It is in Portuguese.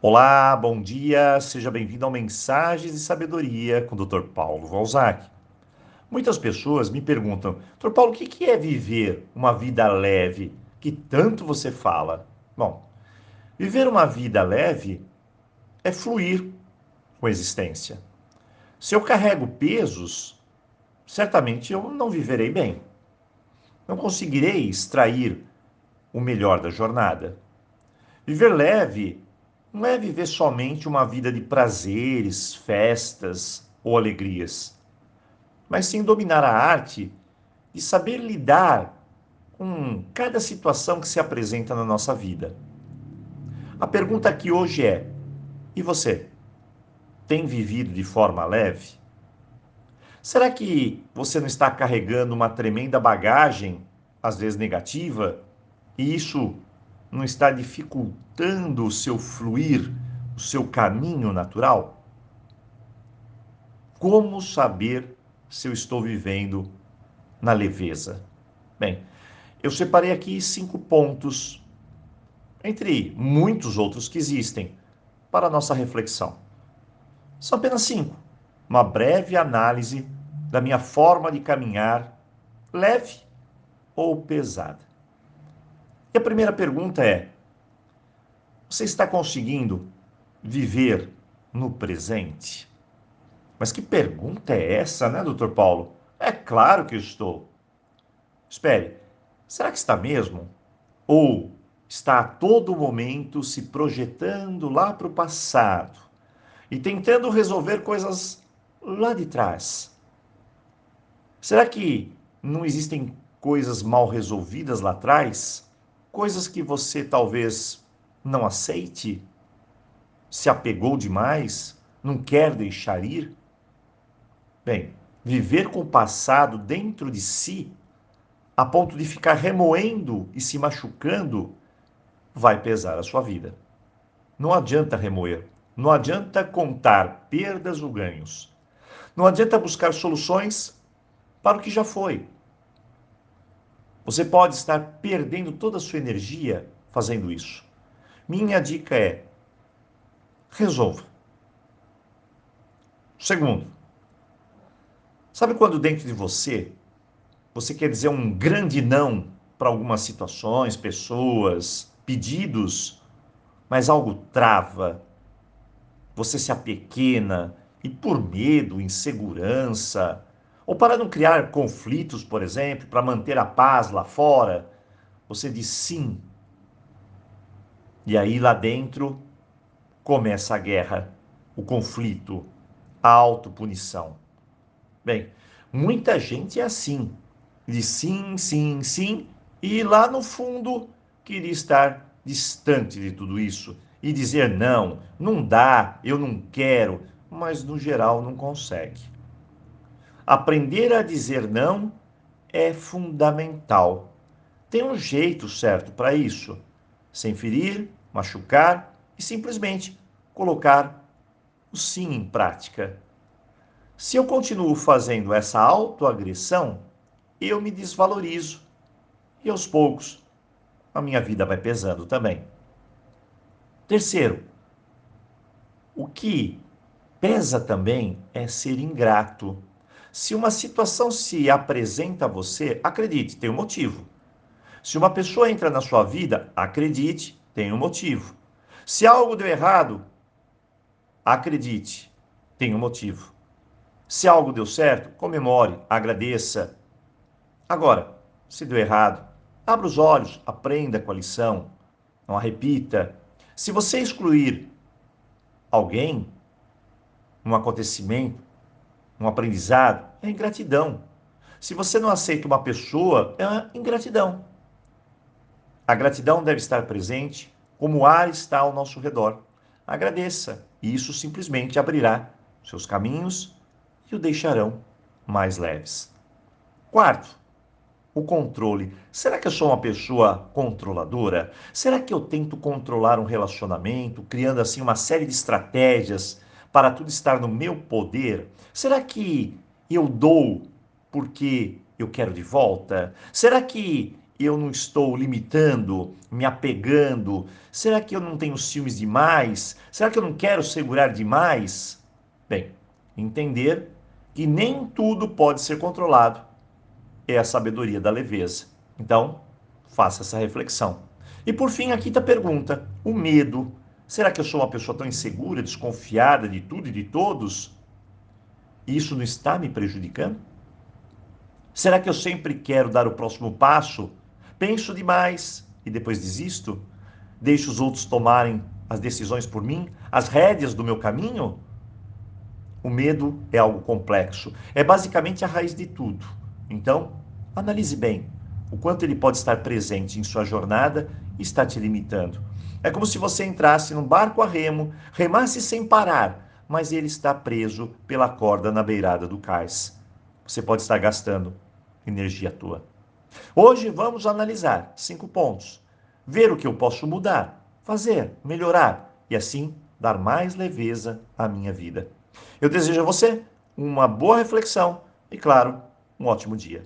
Olá, bom dia, seja bem-vindo ao Mensagens de Sabedoria com o Dr. Paulo Valzac. Muitas pessoas me perguntam, Dr. Paulo, o que é viver uma vida leve que tanto você fala? Bom, viver uma vida leve é fluir com a existência. Se eu carrego pesos, certamente eu não viverei bem. Não conseguirei extrair o melhor da jornada. Viver leve não é viver somente uma vida de prazeres, festas ou alegrias, mas sim dominar a arte de saber lidar com cada situação que se apresenta na nossa vida. A pergunta aqui hoje é: e você? Tem vivido de forma leve? Será que você não está carregando uma tremenda bagagem, às vezes negativa, e isso não está dificultando o seu fluir, o seu caminho natural? Como saber se eu estou vivendo na leveza? Bem, eu separei aqui cinco pontos, entre muitos outros que existem, para a nossa reflexão. São apenas cinco. Uma breve análise da minha forma de caminhar, leve ou pesada. E a primeira pergunta é: você está conseguindo viver no presente? Mas que pergunta é essa, né, doutor Paulo? É claro que estou. Espere, será que está mesmo? Ou está a todo momento se projetando lá para o passado e tentando resolver coisas lá de trás? Será que não existem coisas mal resolvidas lá atrás? Coisas que você talvez não aceite, se apegou demais, não quer deixar ir? Bem, viver com o passado dentro de si, a ponto de ficar remoendo e se machucando, vai pesar a sua vida. Não adianta remoer, não adianta contar perdas ou ganhos. Não adianta buscar soluções para o que já foi. Você pode estar perdendo toda a sua energia fazendo isso. Minha dica é: resolva. Segundo, sabe quando dentro de você você quer dizer um grande não para algumas situações, pessoas, pedidos, mas algo trava, você se apequena e por medo, insegurança, ou para não criar conflitos, por exemplo, para manter a paz lá fora, você diz sim. E aí lá dentro começa a guerra, o conflito, a autopunição. Bem, muita gente é assim. Diz sim, sim, sim, e lá no fundo queria estar distante de tudo isso e dizer não, não dá, eu não quero, mas no geral não consegue. Aprender a dizer não é fundamental. Tem um jeito certo para isso, sem ferir, machucar e simplesmente colocar o sim em prática. Se eu continuo fazendo essa autoagressão, eu me desvalorizo e aos poucos a minha vida vai pesando também. Terceiro, o que pesa também é ser ingrato. Se uma situação se apresenta a você, acredite, tem um motivo. Se uma pessoa entra na sua vida, acredite, tem um motivo. Se algo deu errado, acredite, tem um motivo. Se algo deu certo, comemore, agradeça. Agora, se deu errado, abra os olhos, aprenda com a lição, não a repita. Se você excluir alguém, um acontecimento, um aprendizado, é ingratidão. Se você não aceita uma pessoa, é ingratidão. A gratidão deve estar presente como o ar está ao nosso redor. Agradeça, e isso simplesmente abrirá seus caminhos e o deixarão mais leves. Quarto, o controle. Será que eu sou uma pessoa controladora? Será que eu tento controlar um relacionamento, criando assim uma série de estratégias para tudo estar no meu poder? Será que eu dou porque eu quero de volta? Será que eu não estou limitando, me apegando? Será que eu não tenho ciúmes demais? Será que eu não quero segurar demais? Bem, entender que nem tudo pode ser controlado é a sabedoria da leveza. Então, faça essa reflexão. E por fim, a quinta pergunta: o medo. Será que eu sou uma pessoa tão insegura, desconfiada de tudo e de todos? E isso não está me prejudicando? Será que eu sempre quero dar o próximo passo? Penso demais e depois desisto? Deixo os outros tomarem as decisões por mim, as rédeas do meu caminho? O medo é algo complexo, é basicamente a raiz de tudo. Então, analise bem o quanto ele pode estar presente em sua jornada está te limitando. É como se você entrasse num barco a remo, remasse sem parar, mas ele está preso pela corda na beirada do cais. Você pode estar gastando energia tua. Hoje vamos analisar cinco pontos. Ver o que eu posso mudar, fazer, melhorar e assim dar mais leveza à minha vida. Eu desejo a você uma boa reflexão e, claro, um ótimo dia.